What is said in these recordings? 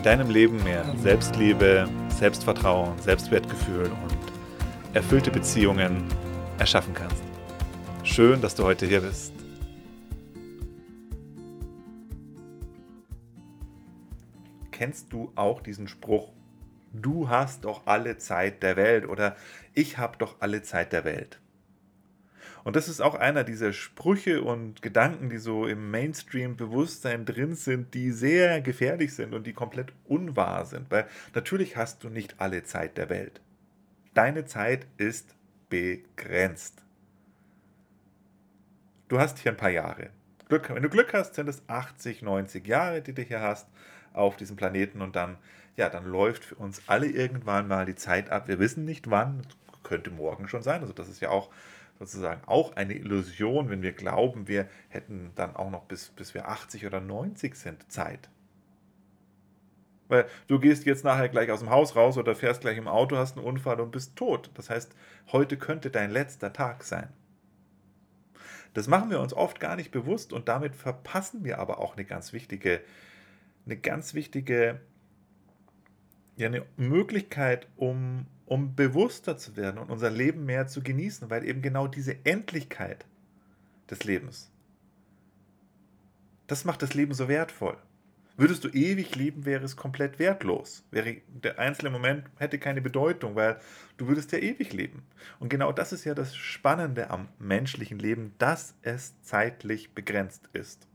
in deinem Leben mehr Selbstliebe, Selbstvertrauen, Selbstwertgefühl und erfüllte Beziehungen erschaffen kannst. Schön, dass du heute hier bist. Kennst du auch diesen Spruch, du hast doch alle Zeit der Welt oder ich habe doch alle Zeit der Welt? Und das ist auch einer dieser Sprüche und Gedanken, die so im Mainstream-Bewusstsein drin sind, die sehr gefährlich sind und die komplett unwahr sind. Weil natürlich hast du nicht alle Zeit der Welt. Deine Zeit ist begrenzt. Du hast hier ein paar Jahre. Glück, wenn du Glück hast, sind es 80, 90 Jahre, die du hier hast auf diesem Planeten und dann, ja, dann läuft für uns alle irgendwann mal die Zeit ab. Wir wissen nicht wann, könnte morgen schon sein. Also das ist ja auch sozusagen auch eine Illusion, wenn wir glauben, wir hätten dann auch noch bis, bis wir 80 oder 90 sind Zeit. Weil du gehst jetzt nachher gleich aus dem Haus raus oder fährst gleich im Auto, hast einen Unfall und bist tot. Das heißt, heute könnte dein letzter Tag sein. Das machen wir uns oft gar nicht bewusst und damit verpassen wir aber auch eine ganz wichtige, eine ganz wichtige ja, eine Möglichkeit, um um bewusster zu werden und unser Leben mehr zu genießen, weil eben genau diese Endlichkeit des Lebens, das macht das Leben so wertvoll. Würdest du ewig leben, wäre es komplett wertlos. Wäre der einzelne Moment hätte keine Bedeutung, weil du würdest ja ewig leben. Und genau das ist ja das Spannende am menschlichen Leben, dass es zeitlich begrenzt ist.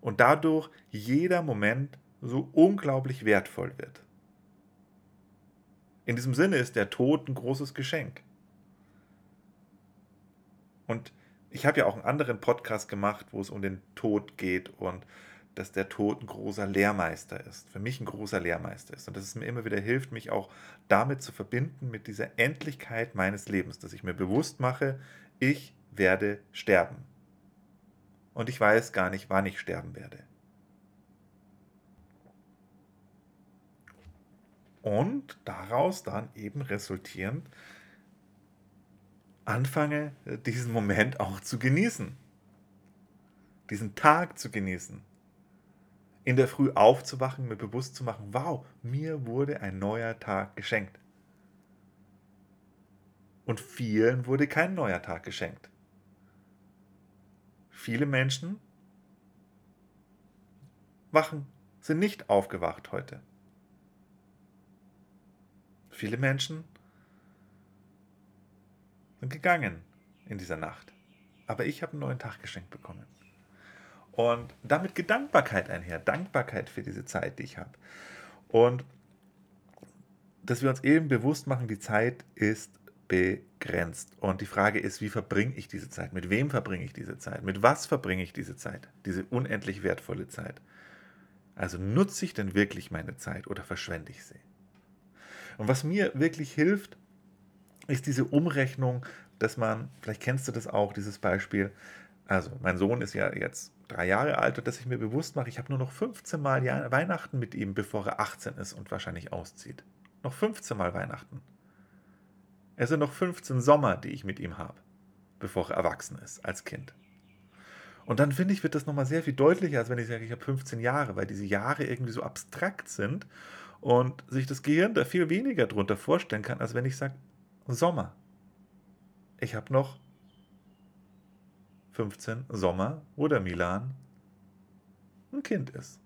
Und dadurch jeder Moment so unglaublich wertvoll wird. In diesem Sinne ist der Tod ein großes Geschenk. Und ich habe ja auch einen anderen Podcast gemacht, wo es um den Tod geht und dass der Tod ein großer Lehrmeister ist. Für mich ein großer Lehrmeister ist. Und dass es mir immer wieder hilft, mich auch damit zu verbinden, mit dieser Endlichkeit meines Lebens. Dass ich mir bewusst mache, ich werde sterben. Und ich weiß gar nicht, wann ich sterben werde. Und daraus dann eben resultierend anfange, diesen Moment auch zu genießen. Diesen Tag zu genießen. In der Früh aufzuwachen, mir bewusst zu machen, wow, mir wurde ein neuer Tag geschenkt. Und vielen wurde kein neuer Tag geschenkt. Viele Menschen wachen, sind nicht aufgewacht heute. Viele Menschen sind gegangen in dieser Nacht. Aber ich habe einen neuen Tag geschenkt bekommen. Und damit geht Dankbarkeit einher. Dankbarkeit für diese Zeit, die ich habe. Und dass wir uns eben bewusst machen, die Zeit ist begrenzt. Und die Frage ist, wie verbringe ich diese Zeit? Mit wem verbringe ich diese Zeit? Mit was verbringe ich diese Zeit? Diese unendlich wertvolle Zeit. Also nutze ich denn wirklich meine Zeit oder verschwende ich sie? Und was mir wirklich hilft, ist diese Umrechnung, dass man, vielleicht kennst du das auch, dieses Beispiel, also mein Sohn ist ja jetzt drei Jahre alt und dass ich mir bewusst mache, ich habe nur noch 15 Mal Weihnachten mit ihm, bevor er 18 ist und wahrscheinlich auszieht. Noch 15 Mal Weihnachten. Es sind noch 15 Sommer, die ich mit ihm habe, bevor er erwachsen ist, als Kind. Und dann finde ich, wird das nochmal sehr viel deutlicher, als wenn ich sage, ich habe 15 Jahre, weil diese Jahre irgendwie so abstrakt sind und sich das Gehirn da viel weniger drunter vorstellen kann, als wenn ich sage, Sommer. Ich habe noch 15 Sommer, wo der Milan ein Kind ist.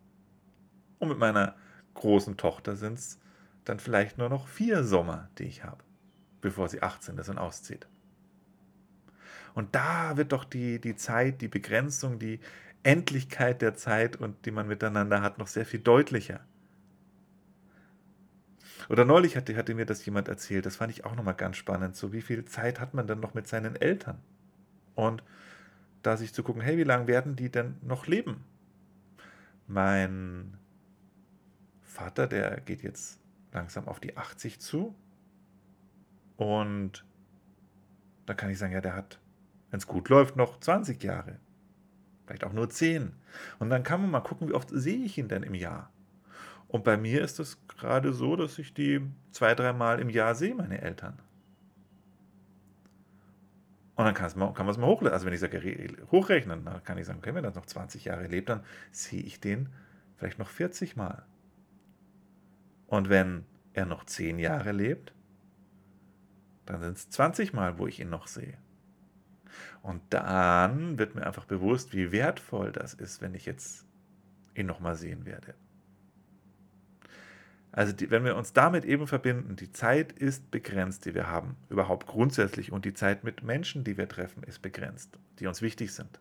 Und mit meiner großen Tochter sind es dann vielleicht nur noch vier Sommer, die ich habe, bevor sie 18 ist und auszieht. Und da wird doch die, die Zeit, die Begrenzung, die Endlichkeit der Zeit und die man miteinander hat, noch sehr viel deutlicher. Oder neulich hatte, hatte mir das jemand erzählt, das fand ich auch nochmal ganz spannend, so wie viel Zeit hat man dann noch mit seinen Eltern? Und da sich zu gucken, hey, wie lange werden die denn noch leben? Mein Vater, der geht jetzt langsam auf die 80 zu. Und da kann ich sagen, ja, der hat, wenn es gut läuft, noch 20 Jahre. Vielleicht auch nur 10. Und dann kann man mal gucken, wie oft sehe ich ihn denn im Jahr. Und bei mir ist es gerade so, dass ich die zwei, dreimal im Jahr sehe, meine Eltern. Und dann kann man es mal hochrechnen. Also wenn ich sage, hochrechnen, dann kann ich sagen, okay, wenn er noch 20 Jahre lebt, dann sehe ich den vielleicht noch 40 Mal. Und wenn er noch 10 Jahre lebt, dann sind es 20 Mal, wo ich ihn noch sehe. Und dann wird mir einfach bewusst, wie wertvoll das ist, wenn ich jetzt ihn nochmal sehen werde. Also die, wenn wir uns damit eben verbinden, die Zeit ist begrenzt, die wir haben, überhaupt grundsätzlich, und die Zeit mit Menschen, die wir treffen, ist begrenzt, die uns wichtig sind.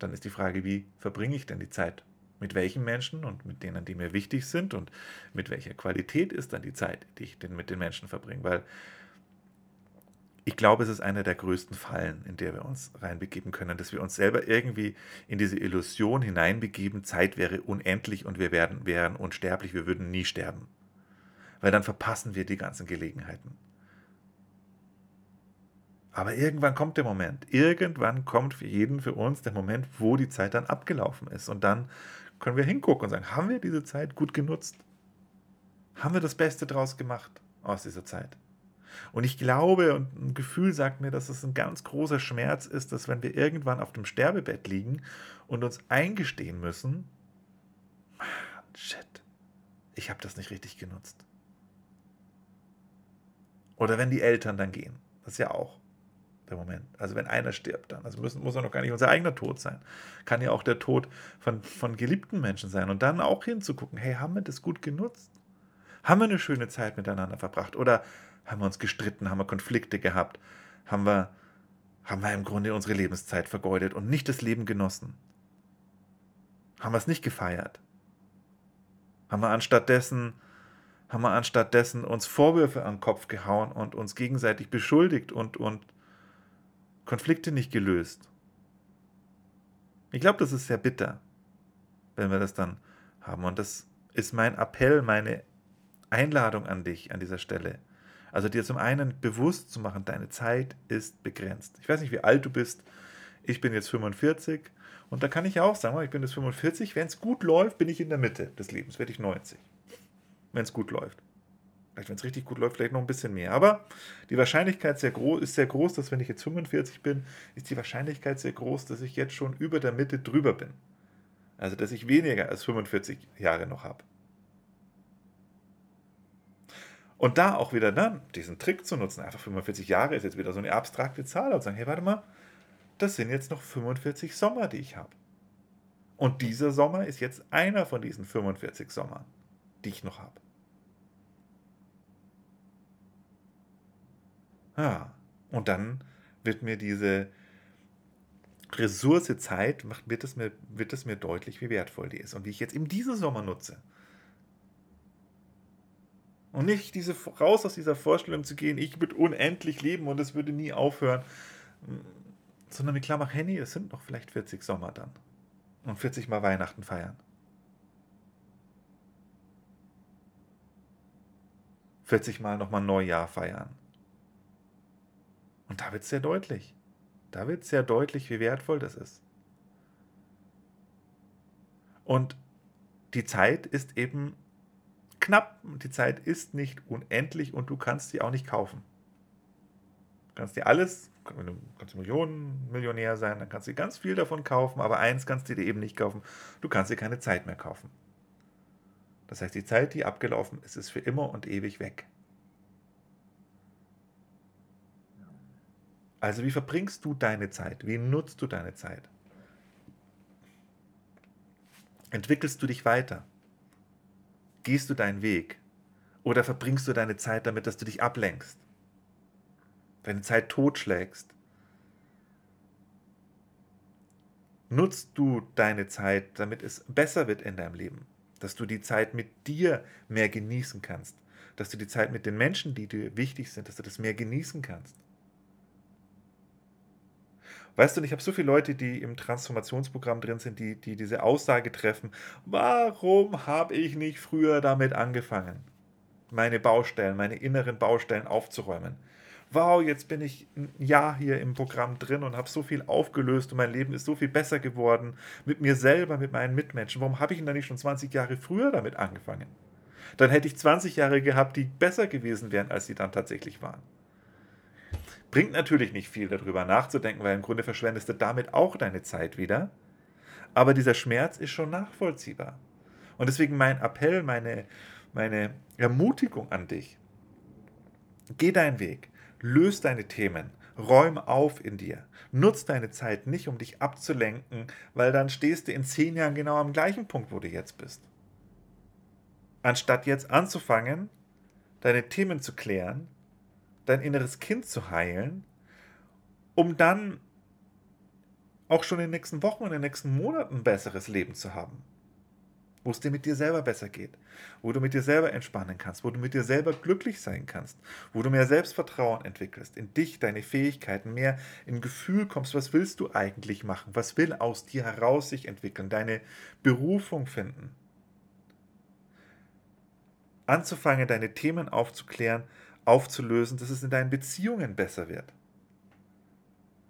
Dann ist die Frage, wie verbringe ich denn die Zeit? Mit welchen Menschen und mit denen, die mir wichtig sind und mit welcher Qualität ist dann die Zeit, die ich denn mit den Menschen verbringe? Weil ich glaube, es ist eine der größten Fallen, in der wir uns reinbegeben können, dass wir uns selber irgendwie in diese Illusion hineinbegeben, Zeit wäre unendlich und wir werden, wären unsterblich, wir würden nie sterben. Weil dann verpassen wir die ganzen Gelegenheiten. Aber irgendwann kommt der Moment, irgendwann kommt für jeden, für uns der Moment, wo die Zeit dann abgelaufen ist. Und dann können wir hingucken und sagen, haben wir diese Zeit gut genutzt? Haben wir das Beste draus gemacht aus dieser Zeit? Und ich glaube und ein Gefühl sagt mir, dass es ein ganz großer Schmerz ist, dass wenn wir irgendwann auf dem Sterbebett liegen und uns eingestehen müssen, shit, ich habe das nicht richtig genutzt. Oder wenn die Eltern dann gehen, das ist ja auch der Moment. Also wenn einer stirbt dann, also müssen, muss ja noch gar nicht unser eigener Tod sein. Kann ja auch der Tod von, von geliebten Menschen sein. Und dann auch hinzugucken, hey, haben wir das gut genutzt? Haben wir eine schöne Zeit miteinander verbracht? Oder haben wir uns gestritten, haben wir Konflikte gehabt, haben wir, haben wir im Grunde unsere Lebenszeit vergeudet und nicht das Leben genossen. Haben wir es nicht gefeiert. Haben wir anstattdessen, haben wir anstattdessen uns Vorwürfe an den Kopf gehauen und uns gegenseitig beschuldigt und, und Konflikte nicht gelöst. Ich glaube, das ist sehr bitter, wenn wir das dann haben. Und das ist mein Appell, meine Einladung an dich an dieser Stelle. Also dir zum einen bewusst zu machen, deine Zeit ist begrenzt. Ich weiß nicht, wie alt du bist. Ich bin jetzt 45 und da kann ich auch sagen, ich bin jetzt 45. Wenn es gut läuft, bin ich in der Mitte des Lebens, werde ich 90. Wenn es gut läuft. Vielleicht, wenn es richtig gut läuft, vielleicht noch ein bisschen mehr. Aber die Wahrscheinlichkeit sehr ist sehr groß, dass wenn ich jetzt 45 bin, ist die Wahrscheinlichkeit sehr groß, dass ich jetzt schon über der Mitte drüber bin. Also, dass ich weniger als 45 Jahre noch habe. Und da auch wieder dann diesen Trick zu nutzen, einfach 45 Jahre ist jetzt wieder so eine abstrakte Zahl und sagen, hey, warte mal, das sind jetzt noch 45 Sommer, die ich habe. Und dieser Sommer ist jetzt einer von diesen 45 Sommern, die ich noch habe. Ja, und dann wird mir diese Ressource Zeit, wird es mir, mir deutlich, wie wertvoll die ist und wie ich jetzt eben diesen Sommer nutze. Und nicht diese, raus aus dieser Vorstellung zu gehen, ich würde unendlich leben und es würde nie aufhören. Sondern mit klar mach, Henny, es sind noch vielleicht 40 Sommer dann. Und 40 Mal Weihnachten feiern. 40 Mal nochmal Neujahr feiern. Und da wird es sehr deutlich. Da wird es sehr deutlich, wie wertvoll das ist. Und die Zeit ist eben knapp. Die Zeit ist nicht unendlich und du kannst sie auch nicht kaufen. Du kannst dir alles, du kannst Millionen Millionär sein, dann kannst du ganz viel davon kaufen, aber eins kannst du dir eben nicht kaufen. Du kannst dir keine Zeit mehr kaufen. Das heißt, die Zeit, die abgelaufen ist, ist für immer und ewig weg. Also wie verbringst du deine Zeit? Wie nutzt du deine Zeit? Entwickelst du dich weiter? Gehst du deinen Weg? Oder verbringst du deine Zeit damit, dass du dich ablenkst? Deine Zeit totschlägst? Nutzt du deine Zeit, damit es besser wird in deinem Leben? Dass du die Zeit mit dir mehr genießen kannst? Dass du die Zeit mit den Menschen, die dir wichtig sind, dass du das mehr genießen kannst? Weißt du, ich habe so viele Leute, die im Transformationsprogramm drin sind, die, die diese Aussage treffen, warum habe ich nicht früher damit angefangen, meine Baustellen, meine inneren Baustellen aufzuräumen? Wow, jetzt bin ich ein Jahr hier im Programm drin und habe so viel aufgelöst und mein Leben ist so viel besser geworden mit mir selber, mit meinen Mitmenschen. Warum habe ich denn da nicht schon 20 Jahre früher damit angefangen? Dann hätte ich 20 Jahre gehabt, die besser gewesen wären, als sie dann tatsächlich waren. Bringt natürlich nicht viel darüber nachzudenken, weil im Grunde verschwendest du damit auch deine Zeit wieder. Aber dieser Schmerz ist schon nachvollziehbar. Und deswegen mein Appell, meine, meine Ermutigung an dich. Geh deinen Weg, löse deine Themen, räum auf in dir. Nutz deine Zeit nicht, um dich abzulenken, weil dann stehst du in zehn Jahren genau am gleichen Punkt, wo du jetzt bist. Anstatt jetzt anzufangen, deine Themen zu klären, dein inneres Kind zu heilen, um dann auch schon in den nächsten Wochen und in den nächsten Monaten ein besseres Leben zu haben. Wo es dir mit dir selber besser geht, wo du mit dir selber entspannen kannst, wo du mit dir selber glücklich sein kannst, wo du mehr Selbstvertrauen entwickelst, in dich, deine Fähigkeiten, mehr in Gefühl kommst, was willst du eigentlich machen, was will aus dir heraus sich entwickeln, deine Berufung finden. Anzufangen, deine Themen aufzuklären, aufzulösen, dass es in deinen Beziehungen besser wird.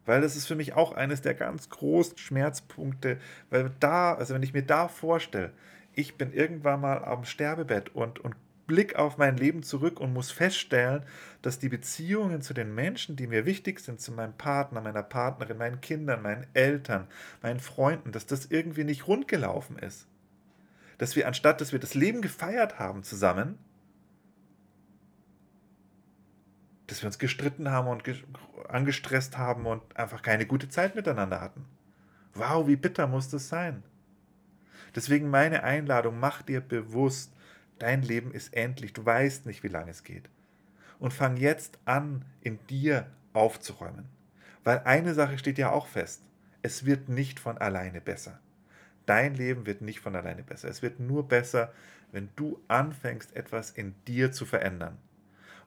Weil das ist für mich auch eines der ganz großen Schmerzpunkte, weil da, also wenn ich mir da vorstelle, ich bin irgendwann mal am Sterbebett und, und Blick auf mein Leben zurück und muss feststellen, dass die Beziehungen zu den Menschen, die mir wichtig sind, zu meinem Partner, meiner Partnerin, meinen Kindern, meinen Eltern, meinen Freunden, dass das irgendwie nicht rund gelaufen ist. Dass wir anstatt, dass wir das Leben gefeiert haben zusammen, dass wir uns gestritten haben und angestresst haben und einfach keine gute Zeit miteinander hatten. Wow, wie bitter muss das sein? Deswegen meine Einladung, mach dir bewusst, dein Leben ist endlich, du weißt nicht, wie lange es geht. Und fang jetzt an, in dir aufzuräumen. Weil eine Sache steht ja auch fest, es wird nicht von alleine besser. Dein Leben wird nicht von alleine besser. Es wird nur besser, wenn du anfängst, etwas in dir zu verändern.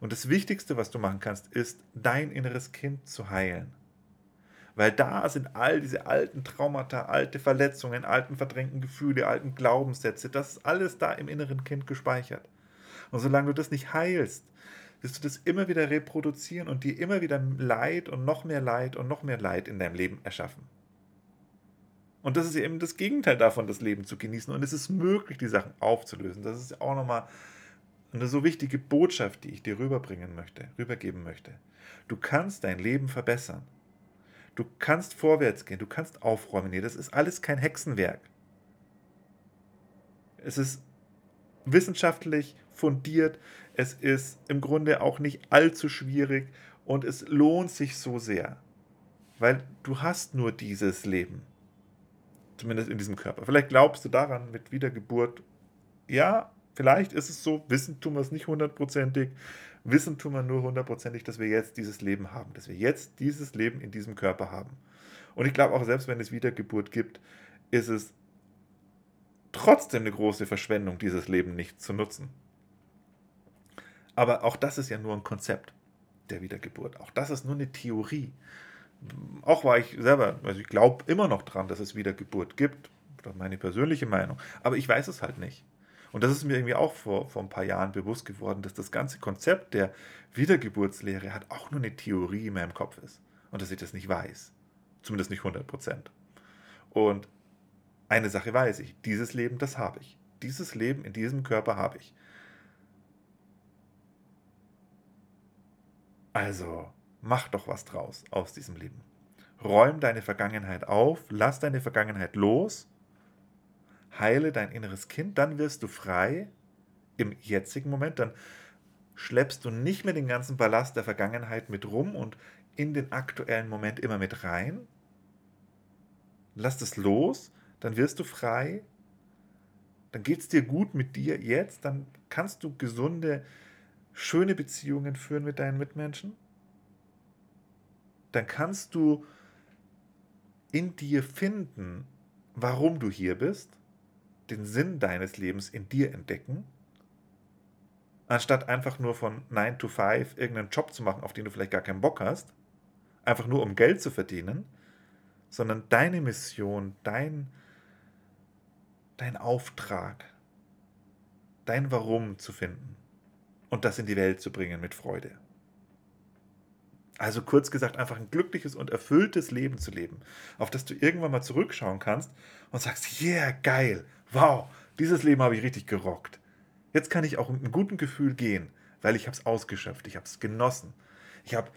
Und das Wichtigste, was du machen kannst, ist, dein inneres Kind zu heilen. Weil da sind all diese alten Traumata, alte Verletzungen, alten verdrängten Gefühle, alten Glaubenssätze, das ist alles da im inneren Kind gespeichert. Und solange du das nicht heilst, wirst du das immer wieder reproduzieren und dir immer wieder Leid und noch mehr Leid und noch mehr Leid in deinem Leben erschaffen. Und das ist eben das Gegenteil davon, das Leben zu genießen. Und es ist möglich, die Sachen aufzulösen. Das ist auch nochmal eine so wichtige Botschaft, die ich dir rüberbringen möchte, rübergeben möchte. Du kannst dein Leben verbessern. Du kannst vorwärts gehen, du kannst aufräumen. Nee, das ist alles kein Hexenwerk. Es ist wissenschaftlich fundiert, es ist im Grunde auch nicht allzu schwierig und es lohnt sich so sehr, weil du hast nur dieses Leben, zumindest in diesem Körper. Vielleicht glaubst du daran mit Wiedergeburt, ja, Vielleicht ist es so, wissen tun wir es nicht hundertprozentig. Wissen tun wir nur hundertprozentig, dass wir jetzt dieses Leben haben, dass wir jetzt dieses Leben in diesem Körper haben. Und ich glaube auch, selbst wenn es Wiedergeburt gibt, ist es trotzdem eine große Verschwendung, dieses Leben nicht zu nutzen. Aber auch das ist ja nur ein Konzept der Wiedergeburt. Auch das ist nur eine Theorie. Auch war ich selber, also ich glaube immer noch dran, dass es Wiedergeburt gibt. Das ist meine persönliche Meinung. Aber ich weiß es halt nicht. Und das ist mir irgendwie auch vor, vor ein paar Jahren bewusst geworden, dass das ganze Konzept der Wiedergeburtslehre hat auch nur eine Theorie in meinem Kopf ist. Und dass ich das nicht weiß. Zumindest nicht 100 Prozent. Und eine Sache weiß ich, dieses Leben, das habe ich. Dieses Leben in diesem Körper habe ich. Also, mach doch was draus aus diesem Leben. Räum deine Vergangenheit auf, lass deine Vergangenheit los heile dein inneres Kind, dann wirst du frei im jetzigen Moment, dann schleppst du nicht mehr den ganzen Ballast der Vergangenheit mit rum und in den aktuellen Moment immer mit rein. Lass es los, dann wirst du frei, dann geht es dir gut mit dir jetzt, dann kannst du gesunde, schöne Beziehungen führen mit deinen Mitmenschen. Dann kannst du in dir finden, warum du hier bist den Sinn deines Lebens in dir entdecken, anstatt einfach nur von 9 to 5 irgendeinen Job zu machen, auf den du vielleicht gar keinen Bock hast, einfach nur um Geld zu verdienen, sondern deine Mission, dein, dein Auftrag, dein Warum zu finden und das in die Welt zu bringen mit Freude. Also kurz gesagt, einfach ein glückliches und erfülltes Leben zu leben, auf das du irgendwann mal zurückschauen kannst und sagst, yeah, geil, wow, dieses Leben habe ich richtig gerockt. Jetzt kann ich auch mit einem guten Gefühl gehen, weil ich habe es ausgeschöpft, ich habe es genossen. Ich habe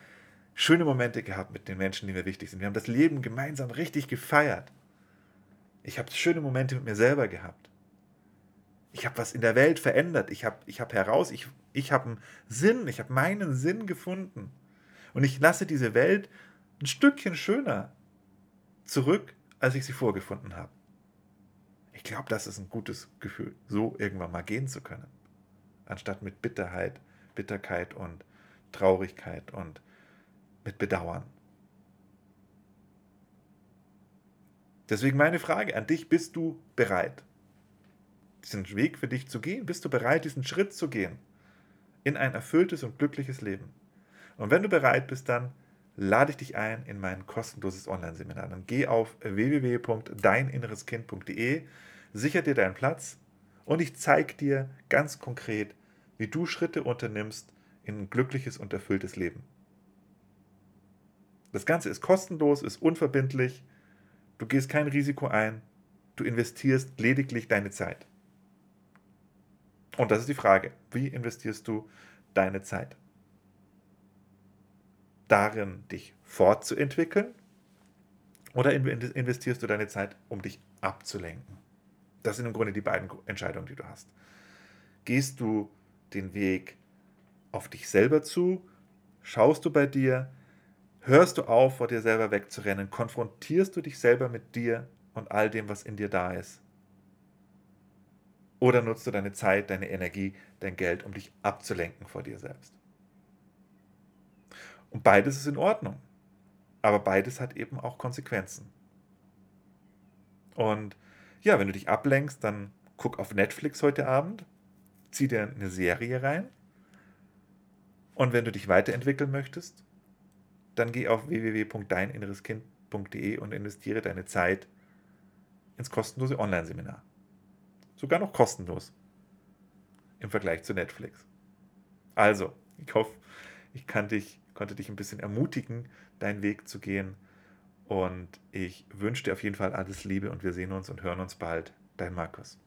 schöne Momente gehabt mit den Menschen, die mir wichtig sind. Wir haben das Leben gemeinsam richtig gefeiert. Ich habe schöne Momente mit mir selber gehabt. Ich habe was in der Welt verändert. Ich habe ich hab heraus, ich, ich habe einen Sinn, ich habe meinen Sinn gefunden. Und ich lasse diese Welt ein Stückchen schöner zurück, als ich sie vorgefunden habe. Ich glaube, das ist ein gutes Gefühl, so irgendwann mal gehen zu können. Anstatt mit Bitterheit, Bitterkeit und Traurigkeit und mit Bedauern. Deswegen meine Frage an dich, bist du bereit, diesen Weg für dich zu gehen? Bist du bereit, diesen Schritt zu gehen in ein erfülltes und glückliches Leben? Und wenn du bereit bist, dann lade ich dich ein in mein kostenloses Online-Seminar. Dann geh auf www.deininnereskind.de, sicher dir deinen Platz und ich zeige dir ganz konkret, wie du Schritte unternimmst in ein glückliches und erfülltes Leben. Das Ganze ist kostenlos, ist unverbindlich, du gehst kein Risiko ein, du investierst lediglich deine Zeit. Und das ist die Frage, wie investierst du deine Zeit? Darin, dich fortzuentwickeln oder investierst du deine Zeit, um dich abzulenken? Das sind im Grunde die beiden Entscheidungen, die du hast. Gehst du den Weg auf dich selber zu? Schaust du bei dir, Hörst du auf, vor dir selber wegzurennen? Konfrontierst du dich selber mit dir und all dem, was in dir da ist? Oder nutzt du deine Zeit, deine Energie, dein Geld, um dich abzulenken vor dir selbst? Und beides ist in Ordnung. Aber beides hat eben auch Konsequenzen. Und ja, wenn du dich ablenkst, dann guck auf Netflix heute Abend, zieh dir eine Serie rein. Und wenn du dich weiterentwickeln möchtest, dann geh auf www.deininnereskind.de und investiere deine Zeit ins kostenlose Online-Seminar. Sogar noch kostenlos im Vergleich zu Netflix. Also, ich hoffe, ich dich, konnte dich ein bisschen ermutigen, deinen Weg zu gehen. Und ich wünsche dir auf jeden Fall alles Liebe und wir sehen uns und hören uns bald. Dein Markus.